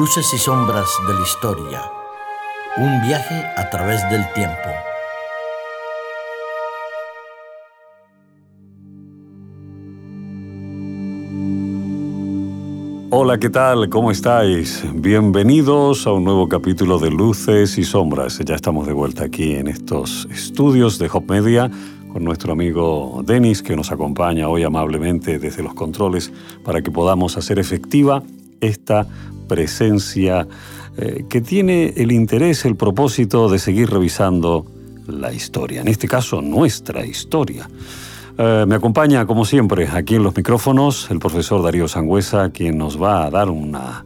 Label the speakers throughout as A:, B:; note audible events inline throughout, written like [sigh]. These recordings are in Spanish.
A: Luces y sombras de la historia. Un viaje a través del tiempo.
B: Hola, ¿qué tal? ¿Cómo estáis? Bienvenidos a un nuevo capítulo de Luces y Sombras. Ya estamos de vuelta aquí en estos estudios de Hop Media con nuestro amigo Denis que nos acompaña hoy amablemente desde los controles para que podamos hacer efectiva esta presencia eh, que tiene el interés, el propósito de seguir revisando la historia, en este caso nuestra historia. Eh, me acompaña, como siempre, aquí en los micrófonos el profesor Darío Sangüesa, quien nos va a dar una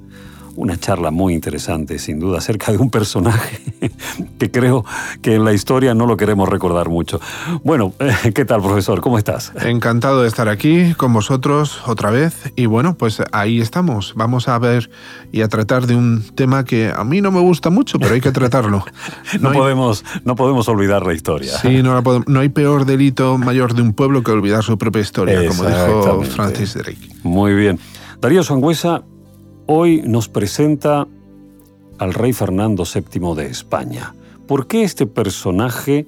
B: una charla muy interesante, sin duda, acerca de un personaje [laughs] que creo que en la historia no lo queremos recordar mucho. Bueno, ¿qué tal, profesor? ¿Cómo estás?
C: Encantado de estar aquí con vosotros otra vez. Y bueno, pues ahí estamos. Vamos a ver y a tratar de un tema que a mí no me gusta mucho, pero hay que tratarlo. [laughs]
B: No, podemos, no podemos olvidar la historia.
C: Sí, no, no hay peor delito mayor de un pueblo que olvidar su propia historia, como dijo Francis Drake.
B: Muy bien. Darío Sangüesa hoy nos presenta al rey Fernando VII de España. ¿Por qué este personaje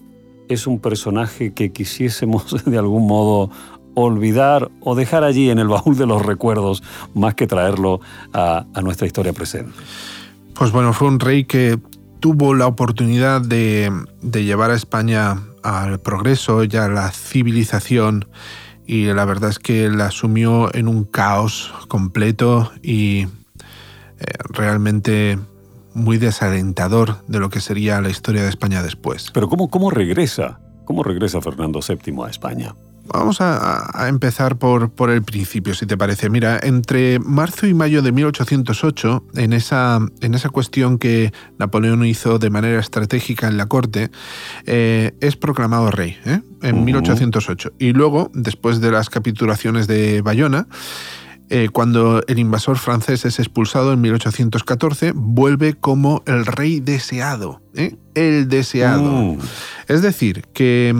B: es un personaje que quisiésemos [laughs] de algún modo olvidar o dejar allí en el baúl de los recuerdos más que traerlo a, nuestra historia presente?
C: Pues bueno, fue un rey que tuvo la oportunidad de, de llevar a España al progreso y a la civilización y la verdad es que la asumió en un caos completo y realmente muy desalentador de lo que sería la historia de España después.
B: Pero ¿cómo, cómo regresa? ¿Cómo regresa Fernando VII a España?
C: Vamos a, empezar por, por, el principio, si te parece. Mira, entre marzo y mayo de 1808, en esa, en esa cuestión que Napoleón hizo de manera estratégica en la corte, eh, es proclamado rey, ¿eh? en 1808. Y luego, después de las capitulaciones de Bayona, eh, cuando el invasor francés es expulsado en 1814, vuelve como el rey deseado, ¿eh? el deseado. Mm. Es decir, que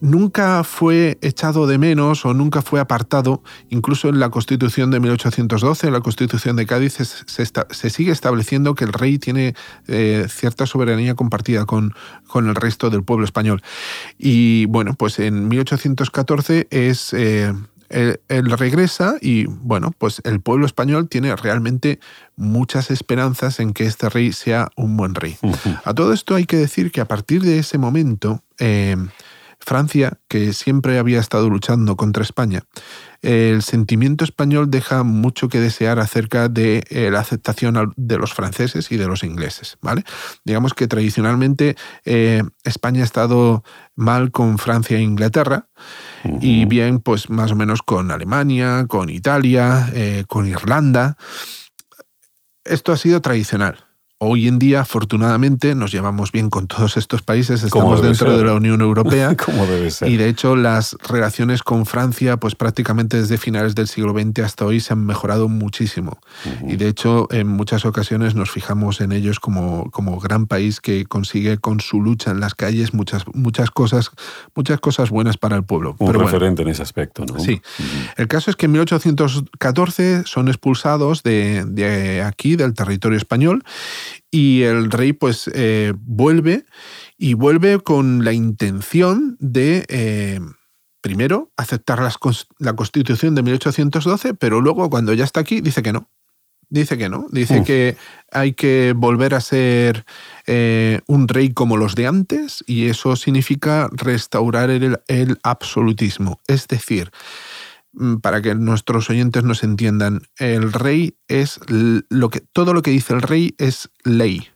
C: nunca fue echado de menos o nunca fue apartado, incluso en la Constitución de 1812, en la Constitución de Cádiz, se, sigue estableciendo que el rey tiene eh, cierta soberanía compartida con, con, el resto del pueblo español. Y bueno, pues en 1814 es él, regresa y bueno, pues el pueblo español tiene realmente muchas esperanzas en que este rey sea un buen rey. A todo esto hay que decir que a partir de ese momento, eh, Francia, que siempre había estado luchando contra España, el sentimiento español deja mucho que desear acerca de eh, la aceptación de los franceses y de los ingleses. ¿vale? Digamos que tradicionalmente eh, España ha estado mal con Francia e Inglaterra y bien, pues más o menos con Alemania, con Italia, eh, con Irlanda. Esto ha sido tradicional. Hoy en día, afortunadamente, nos llevamos bien con todos estos países, estamos dentro de la Unión Europea. [laughs]
B: Como debe ser.
C: Y de hecho, las relaciones con Francia, pues prácticamente desde finales del siglo XX hasta hoy se han mejorado muchísimo. Y de hecho, en muchas ocasiones nos fijamos en ellos como, como gran país que consigue con su lucha en las calles muchas, muchas cosas, muchas cosas buenas para el pueblo.
B: Un referente en ese aspecto, ¿no?
C: Sí. El caso es que en 1814 son expulsados de, de aquí, del territorio español, y el rey pues eh, vuelve y vuelve con la intención de, eh, primero, aceptar la constitución de 1812, pero luego cuando ya está aquí dice que no. Dice que no, dice que hay que volver a ser eh, un rey como los de antes y eso significa restaurar el, el absolutismo. Es decir, para que nuestros oyentes nos entiendan, el rey es lo que todo lo que dice el rey es ley.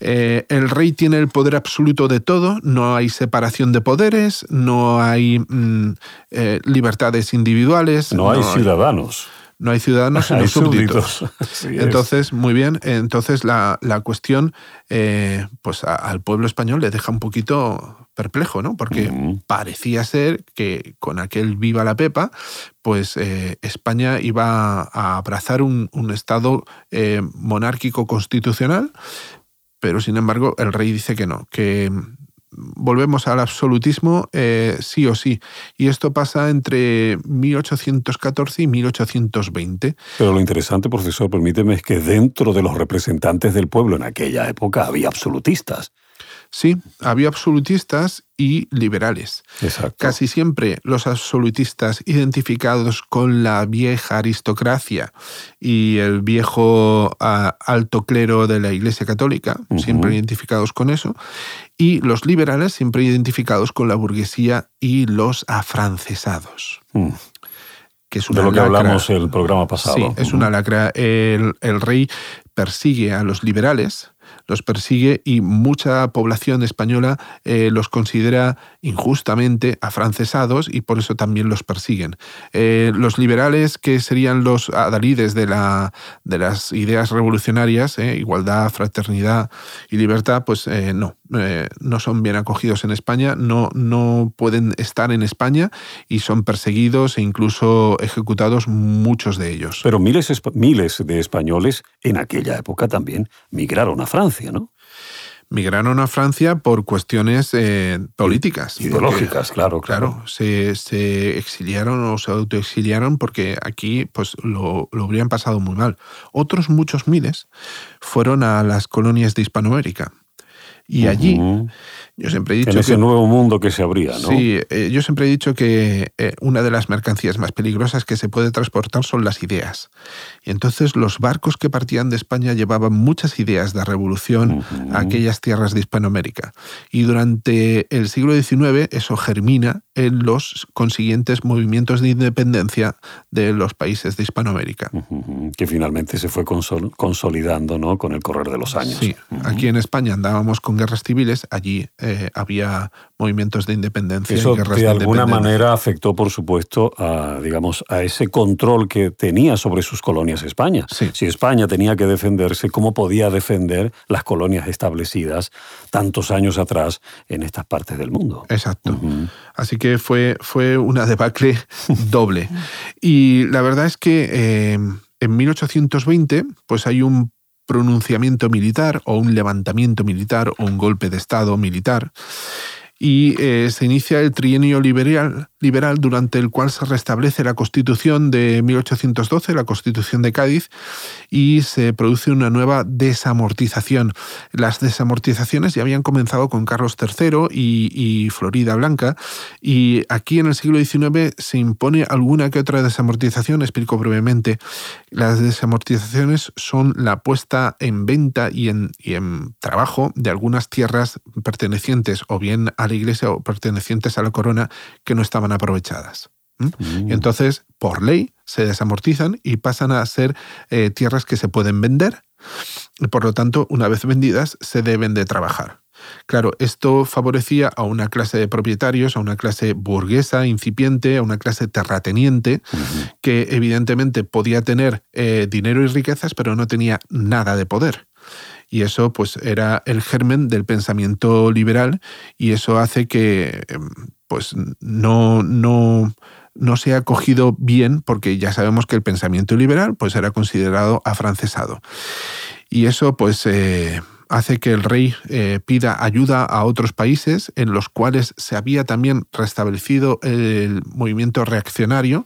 C: Eh, el rey tiene el poder absoluto de todo, no hay separación de poderes, no hay mm, eh, libertades individuales.
B: No, hay ciudadanos
C: no hay ciudadanos [laughs] sino súbditos. [laughs] entonces, muy bien, entonces la, cuestión eh, pues al pueblo español le deja un poquito perplejo, ¿no? Porque parecía ser que con aquel viva la pepa, pues eh, España iba a abrazar un, Estado eh, monárquico constitucional, pero sin embargo el rey dice que no, que volvemos al absolutismo eh, sí o sí. Y esto pasa entre 1814 y 1820.
B: Pero lo interesante, profesor, permíteme, es que dentro de los representantes del pueblo en aquella época había absolutistas.
C: Sí, había absolutistas y liberales.
B: Exacto.
C: Casi siempre los absolutistas identificados con la vieja aristocracia y el viejo ah, alto clero de la Iglesia Católica, siempre identificados con eso, y los liberales siempre identificados con la burguesía y los afrancesados.
B: Mm.
C: Que es
B: De lo que hablamos el programa pasado.
C: Sí, es una lacra. El, el rey persigue a los liberales, los persigue y mucha población española eh, los considera injustamente afrancesados y por eso también los persiguen. Eh, los liberales, que serían los adalides de, la, de las ideas revolucionarias, eh, igualdad, fraternidad y libertad, pues no, no son bien acogidos en España, no, no pueden estar en España y son perseguidos e incluso ejecutados muchos de ellos.
B: Pero miles, miles de españoles en aquella época también migraron a Francia, ¿no?
C: Migraron a Francia por cuestiones eh, políticas. porque,
B: Ideológicas, claro, claro.
C: Claro, se, se exiliaron o se autoexiliaron porque aquí pues lo, lo habrían pasado muy mal. Otros muchos miles fueron a las colonias de Hispanoamérica. Y allí. Yo siempre he dicho
B: En ese
C: que...
B: nuevo mundo que se abría, ¿no?
C: Sí, eh, yo siempre he dicho que eh, una de las mercancías más peligrosas que se puede transportar son las ideas. Y entonces los barcos que partían de España llevaban muchas ideas de revolución a aquellas tierras de Hispanoamérica. Y durante el siglo XIX eso germina en los consiguientes movimientos de independencia de los países de Hispanoamérica.
B: Que finalmente se fue consol- consolidando, ¿no? Con el correr de los años.
C: Sí, aquí en España andábamos con guerras civiles, allí eh, había movimientos de independencia. y
B: Eso
C: guerras
B: de alguna
C: independencia.
B: manera afectó, por supuesto, a, digamos, a ese control que tenía sobre sus colonias España.
C: Sí.
B: Si España tenía que defenderse, ¿cómo podía defender las colonias establecidas tantos años atrás en estas partes del mundo?
C: Exacto. Así que fue, fue una debacle [laughs] doble. Y la verdad es que eh, en 1820 pues hay un pronunciamiento militar o un levantamiento militar o un golpe de Estado militar. Y eh, se inicia el trienio liberal, liberal durante el cual se restablece la Constitución de 1812, la Constitución de Cádiz, y se produce una nueva desamortización. Las desamortizaciones ya habían comenzado con Carlos III y, Florida Blanca, y aquí en el siglo XIX se impone alguna que otra desamortización. Explico brevemente. Las desamortizaciones son la puesta en venta y en, y en trabajo de algunas tierras pertenecientes o bien a la iglesia o pertenecientes a la corona que no estaban aprovechadas. ¿Mm?
B: Mm.
C: Y entonces, por ley, se desamortizan y pasan a ser eh, tierras que se pueden vender y por lo tanto, una vez vendidas, se deben de trabajar. Claro, esto favorecía a una clase de propietarios, a una clase burguesa, incipiente, a una clase terrateniente, que evidentemente podía tener eh, dinero y riquezas, pero no tenía nada de poder. Y eso pues era el germen del pensamiento liberal y eso hace que em, pues no, no, no sea acogido bien porque ya sabemos que el pensamiento liberal pues era considerado afrancesado. Y eso pues eh, hace que el rey eh, pida ayuda a otros países en los cuales se había también restablecido el movimiento reaccionario,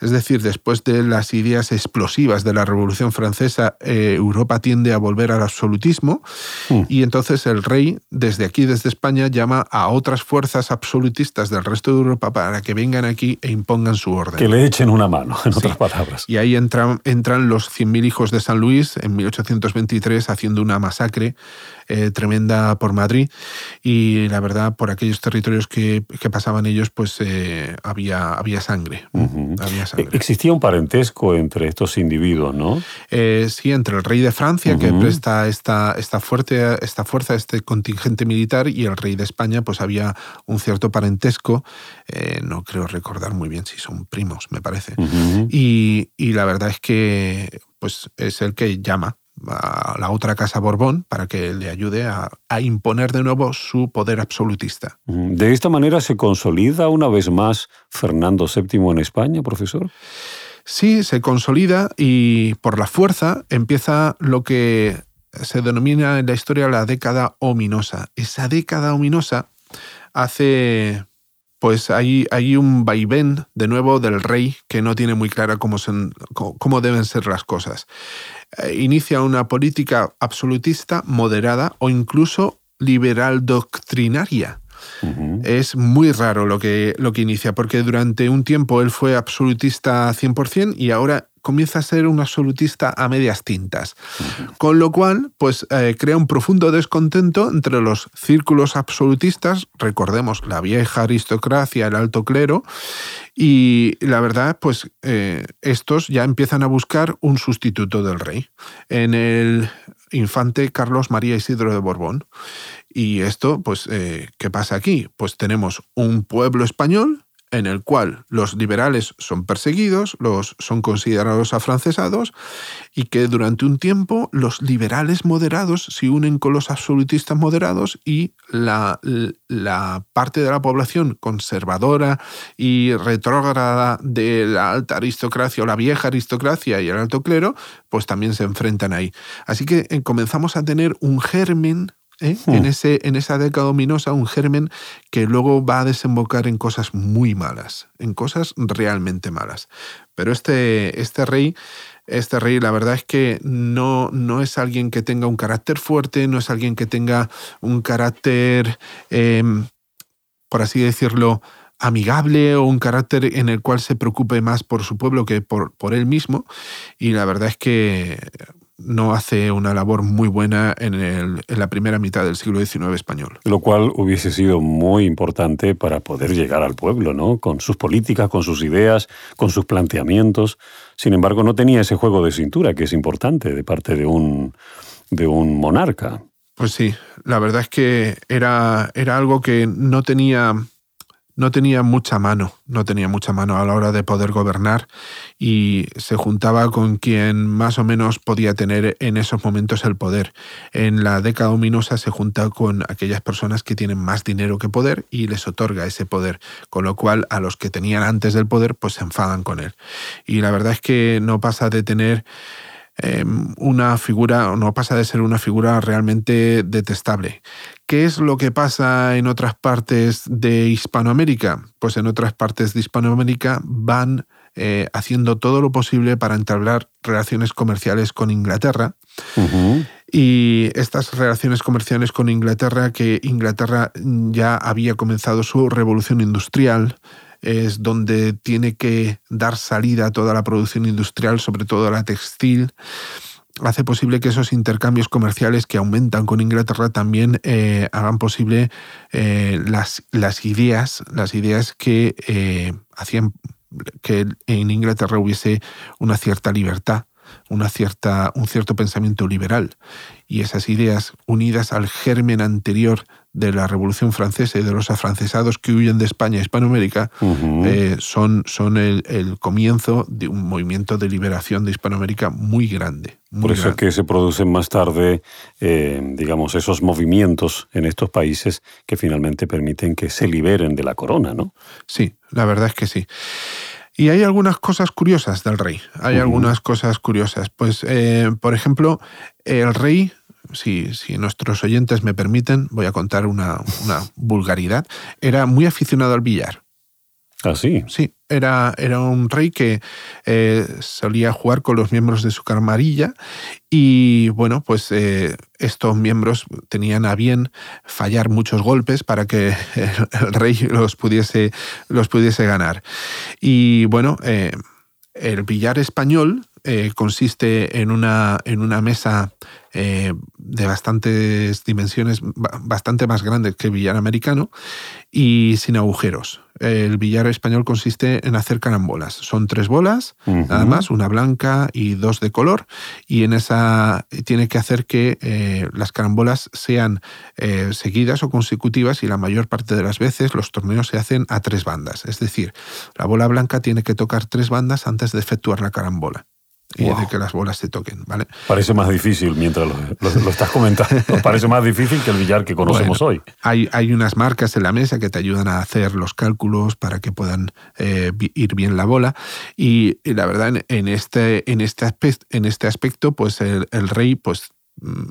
C: es decir, después de las ideas explosivas de la Revolución Francesa, eh, Europa tiende a volver al absolutismo
B: Mm.
C: y entonces el rey, desde aquí, desde España, llama a otras fuerzas absolutistas del resto de Europa para que vengan aquí e impongan su orden.
B: Que le echen una mano, en otras palabras.
C: Y ahí entran, entran los 100.000 hijos de San Luis en 1823 haciendo una masacre eh, tremenda por Madrid y la verdad por aquellos territorios que, que pasaban ellos pues eh, había, había sangre.
B: Ujú.
C: Había
B: E-
C: sangre.
B: Existía un parentesco entre estos individuos, ¿no?
C: Eh, sí, entre el rey de Francia, que presta esta, esta, fuerte, esta fuerza, este contingente militar, y el rey de España, pues había un cierto parentesco. No creo recordar muy bien si son primos, me parece. Y, y la verdad es que pues, es el que llama a la otra casa Borbón para que le ayude a, a imponer de nuevo su poder absolutista.
B: Ujú. De esta manera se consolida una vez más Fernando VII en España, profesor.
C: Sí, se consolida y por la fuerza empieza lo que se denomina en la historia la década ominosa. Esa década ominosa hace pues hay, hay, un vaivén de nuevo del rey que no tiene muy clara cómo, cómo deben ser las cosas. Inicia una política absolutista, moderada o incluso liberal doctrinaria. Es muy raro lo que, lo que inicia, porque durante un tiempo él fue absolutista 100% y ahora comienza a ser un absolutista a medias tintas. Con lo cual, pues eh, crea un profundo descontento entre los círculos absolutistas, recordemos la vieja aristocracia, el alto clero, y la verdad, pues eh, estos ya empiezan a buscar un sustituto del rey en el infante Carlos María Isidro de Borbón. Y esto, pues, eh, ¿qué pasa aquí? Pues tenemos un pueblo español en el cual los liberales son perseguidos, los son considerados afrancesados y que durante un tiempo los liberales moderados se unen con los absolutistas moderados y la, la parte de la población conservadora y retrógrada de la alta aristocracia o la vieja aristocracia y el alto clero, pues también se enfrentan ahí. Así que eh, comenzamos a tener un germen ¿eh? Hmm. en, ese, en esa década ominosa, un germen que luego va a desembocar en cosas muy malas, en cosas realmente malas. Pero este, este rey, este rey, la verdad es que no, no es alguien que tenga un carácter fuerte, no es alguien que tenga un carácter, em, por así decirlo, amigable o un carácter en el cual se preocupe más por su pueblo que por, por él mismo. Y la verdad es que no hace una labor muy buena en, la primera mitad del siglo XIX español.
B: Lo cual hubiese sido muy importante para poder llegar al pueblo, ¿no? Con sus políticas, con sus ideas, con sus planteamientos. Sin embargo, no tenía ese juego de cintura que es importante de parte de un, de un monarca.
C: Pues sí, la verdad es que era, era algo que no tenía no tenía mucha mano, no tenía mucha mano a la hora de poder gobernar y se juntaba con quien más o menos podía tener en esos momentos el poder. En la década ominosa se junta con aquellas personas que tienen más dinero que poder y les otorga ese poder, con lo cual a los que tenían antes del poder pues se enfadan con él. Y la verdad es que no pasa de tener em, una figura, no pasa de ser una figura realmente detestable. ¿Qué es lo que pasa en otras partes de Hispanoamérica? Pues en otras partes de Hispanoamérica van eh, haciendo todo lo posible para entablar relaciones comerciales con Inglaterra. Y estas relaciones comerciales con Inglaterra, que Inglaterra ya había comenzado su revolución industrial, es donde tiene que dar salida a toda la producción industrial, sobre todo la textil hace posible que esos intercambios comerciales que aumentan con Inglaterra también eh, hagan posible eh, las, las, ideas, las ideas que eh, hacían que en Inglaterra hubiese una cierta libertad, una cierta, un cierto pensamiento liberal. Y esas ideas, unidas al germen anterior de la Revolución Francesa y de los afrancesados que huyen de España a Hispanoamérica eh, son, son el, comienzo de un movimiento de liberación de Hispanoamérica muy grande.
B: Por eso
C: es
B: que se producen más tarde, eh, digamos, esos movimientos en estos países que finalmente permiten que se liberen de la corona, ¿no?
C: Sí, la verdad es que sí. Y hay algunas cosas curiosas del rey. Hay algunas cosas curiosas. Pues, eh, por ejemplo, el rey si, nuestros oyentes me permiten, voy a contar una, vulgaridad, era muy aficionado al billar.
B: ¿Ah, sí?
C: Sí, era, era un rey que eh, solía jugar con los miembros de su camarilla y bueno, pues eh, estos miembros tenían a bien fallar muchos golpes para que [laughs] el, rey los pudiese, los pudiese ganar. Y bueno, eh, el billar español consiste en una, en una mesa eh, de bastantes dimensiones, bastante más grandes que el billar americano y sin agujeros. El billar español consiste en hacer carambolas. Son tres bolas, nada más, una blanca y dos de color, y en esa tiene que hacer que eh, las carambolas sean eh, seguidas o consecutivas y la mayor parte de las veces los torneos se hacen a tres bandas. Es decir, la bola blanca tiene que tocar tres bandas antes de efectuar la carambola y de que las bolas se toquen, ¿vale?
B: Parece más difícil mientras lo, estás comentando. [laughs] Parece más difícil que el billar que conocemos hoy.
C: Hay, hay unas marcas en la mesa que te ayudan a hacer los cálculos para que puedan eh, ir bien la bola. Y, la verdad, en, este, en, este, aspecto, en este aspecto, pues el, rey, pues mm,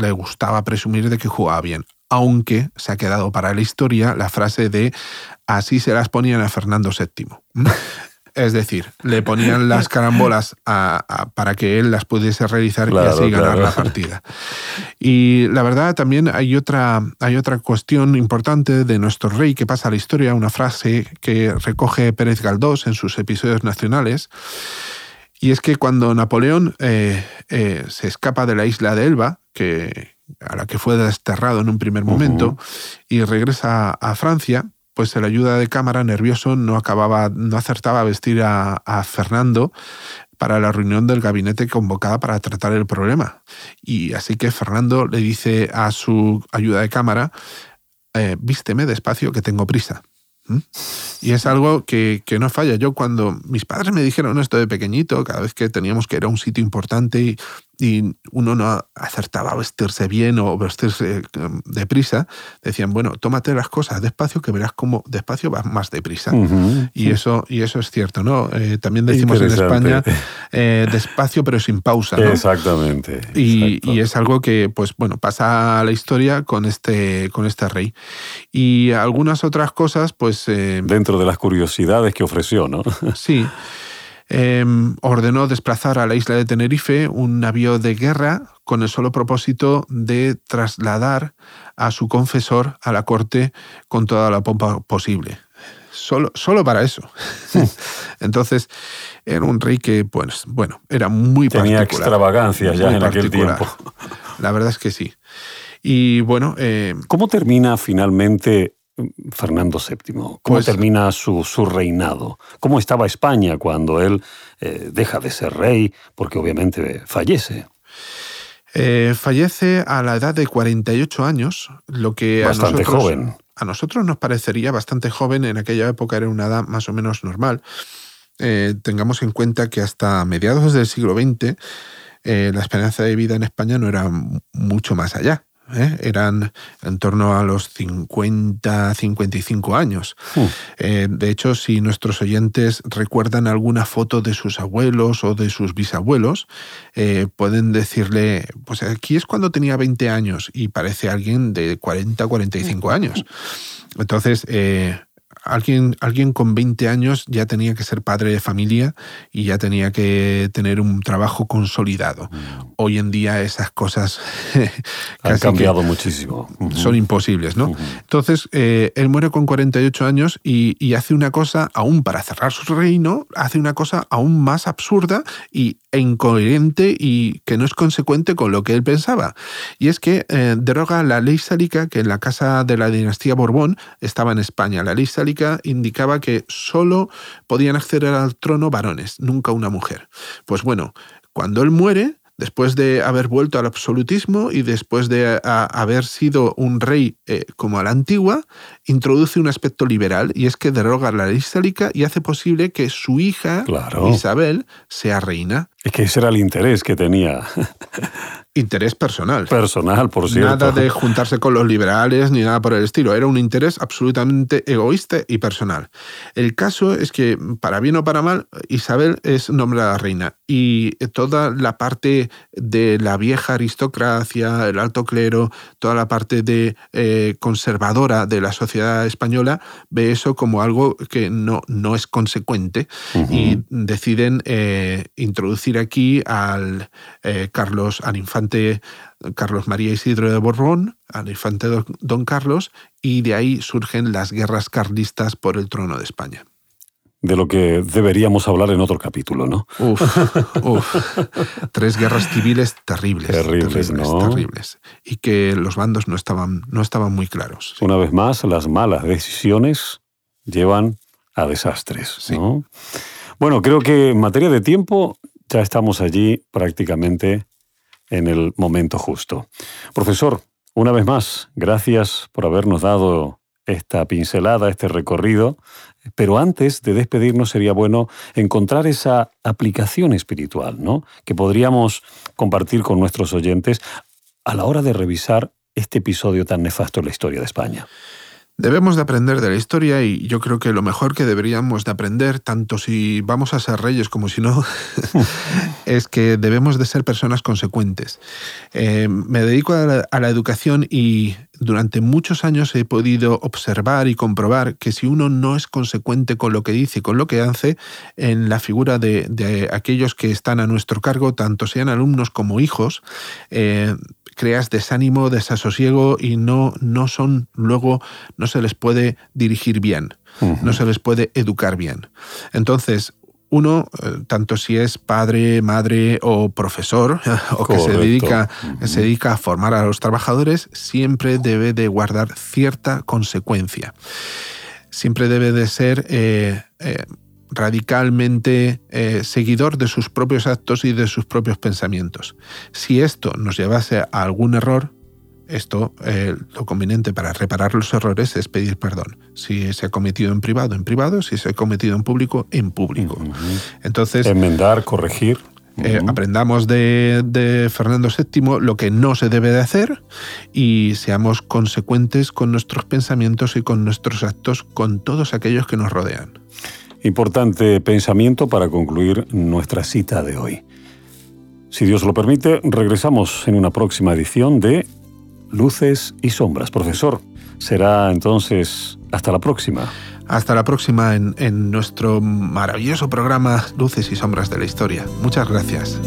C: le gustaba presumir de que jugaba bien. aunque se ha quedado para la historia la frase de así se las ponían a Fernando VII. [laughs] Es decir, le ponían las [laughs] carambolas para que él las pudiese realizar y así ganar la partida. Y la verdad también hay otra, hay otra cuestión importante de nuestro rey que pasa a la historia, una frase que recoge Pérez Galdós en sus episodios nacionales. Y es que cuando Napoleón eh, eh, se escapa de la isla de Elba, que, a la que fue desterrado en un primer momento, y regresa a Francia, pues el ayuda de cámara, nervioso, no acababa, no acertaba a vestir a, Fernando para la reunión del gabinete convocada para tratar el problema. Y así que Fernando le dice a su ayuda de cámara, eh, vísteme despacio que tengo prisa. ¿Mm? Y es algo que, que, no falla. Yo cuando mis padres me dijeron esto de pequeñito, cada vez que teníamos que ir a un sitio importante y, y uno no acertaba a vestirse bien o vestirse um, deprisa, decían, bueno, tómate las cosas despacio que verás cómo despacio vas más deprisa. y, eso, y eso es cierto, ¿no? Eh, también decimos en España, [laughs] eh, despacio pero sin pausa. ¿no?
B: Exactamente.
C: Y, y, es algo que, pues bueno, pasa a la historia con este, con este rey. Y algunas otras cosas, pues...
B: Eh, Dentro de las curiosidades que ofreció, ¿no?
C: sí. [laughs] Em, ordenó desplazar a la isla de Tenerife un navío de guerra con el solo propósito de trasladar a su confesor a la corte con toda la pompa posible. Solo, solo para eso. [laughs] Entonces, era un rey que, pues, bueno, era muy
B: Tenía extravagancias ya en aquel tiempo.
C: La verdad es que sí. Y bueno. Eh,
B: ¿Cómo termina finalmente Fernando VII? ¿Cómo pues termina su, reinado? ¿Cómo estaba España cuando él eh, deja de ser rey? Porque obviamente fallece.
C: Eh, fallece a la edad de 48 años, lo que
B: bastante
C: a nosotros,
B: joven.
C: A nosotros nos parecería bastante joven, en aquella época era una edad más o menos normal. Eh, tengamos en cuenta que hasta mediados del siglo XX la esperanza de vida en España no era mucho más allá. ¿Eh? eran en torno a los 50, 55 años. Hmm. Eh, de hecho, si nuestros oyentes recuerdan alguna foto de sus abuelos o de sus bisabuelos, eh, pueden decirle, pues aquí es cuando tenía 20 años y parece alguien de 40, 45 años. Entonces, alguien, alguien con 20 años ya tenía que ser padre de familia y ya tenía que tener un trabajo consolidado. Mm. Hoy en día esas cosas [laughs]
B: han cambiado muchísimo.
C: Son imposibles, ¿no? Entonces, eh, él muere con 48 años y, hace una cosa, aún para cerrar su reino, hace una cosa aún más absurda y, e incoherente y que no es consecuente con lo que él pensaba. Y es que eh, deroga la ley sálica que en la casa de la dinastía Borbón estaba en España. La ley sálica indicaba que solo podían acceder al trono varones, nunca una mujer. Pues bueno, cuando él muere, después de haber vuelto al absolutismo y después de haber sido un rey eh, como a la antigua, introduce un aspecto liberal y es que deroga la ley sálica y hace posible que su hija, Isabel, sea reina.
B: Es que ese era el interés que tenía.
C: Interés personal.
B: Personal, por cierto.
C: Nada de juntarse con los liberales ni nada por el estilo. Era un interés absolutamente egoísta y personal. El caso es que, para bien o para mal, Isabel es nombrada reina y toda la parte de la vieja aristocracia, el alto clero, toda la parte de eh, conservadora de la sociedad española ve eso como algo que no, no es consecuente y deciden eh, introducir aquí al eh, Carlos, al infante Carlos María Isidro de Borbón, al infante don Carlos, y de ahí surgen las guerras carlistas por el trono de España
B: de lo que deberíamos hablar en otro capítulo, ¿no?
C: Uf, uf. Tres guerras civiles terribles.
B: Terribles, ¿no?
C: Terribles. Y que los bandos no estaban, no estaban muy claros.
B: Una vez más, las malas decisiones llevan a desastres, ¿no? Bueno, creo que en materia de tiempo ya estamos allí prácticamente en el momento justo. Profesor, una vez más, gracias por habernos dado esta pincelada, este recorrido, pero antes de despedirnos sería bueno encontrar esa aplicación espiritual, ¿no? Que podríamos compartir con nuestros oyentes a la hora de revisar este episodio tan nefasto en la historia de España.
C: Debemos de aprender de la historia y yo creo que lo mejor que deberíamos de aprender, tanto si vamos a ser reyes como si no, [laughs] es que debemos de ser personas consecuentes. Eh, me dedico a la, educación y, durante muchos años he podido observar y comprobar que si uno no es consecuente con lo que dice y con lo que hace, en la figura de, aquellos que están a nuestro cargo, tanto sean alumnos como hijos, eh, creas desánimo, desasosiego y no, no son luego, no se les puede dirigir bien, no se les puede educar bien. Entonces, uno, eh, tanto si es padre, madre o profesor, [laughs] o que se dedica, se dedica a formar a los trabajadores, siempre debe de guardar cierta consecuencia. Siempre debe de ser eh, eh, radicalmente seguidor de sus propios actos y de sus propios pensamientos. Si esto nos llevase a algún error, esto, eh, lo conveniente para reparar los errores es pedir perdón. Si se ha cometido en privado, en privado. Si se ha cometido en público, en público. Entonces.
B: Enmendar, corregir.
C: Eh, aprendamos de, de, Fernando VII lo que no se debe de hacer y seamos consecuentes con nuestros pensamientos y con nuestros actos con todos aquellos que nos rodean.
B: Importante pensamiento para concluir nuestra cita de hoy. Si Dios lo permite, regresamos en una próxima edición de luces y sombras. Profesor, será entonces hasta la próxima.
C: Hasta la próxima en, nuestro maravilloso programa Luces y Sombras de la Historia. Muchas gracias.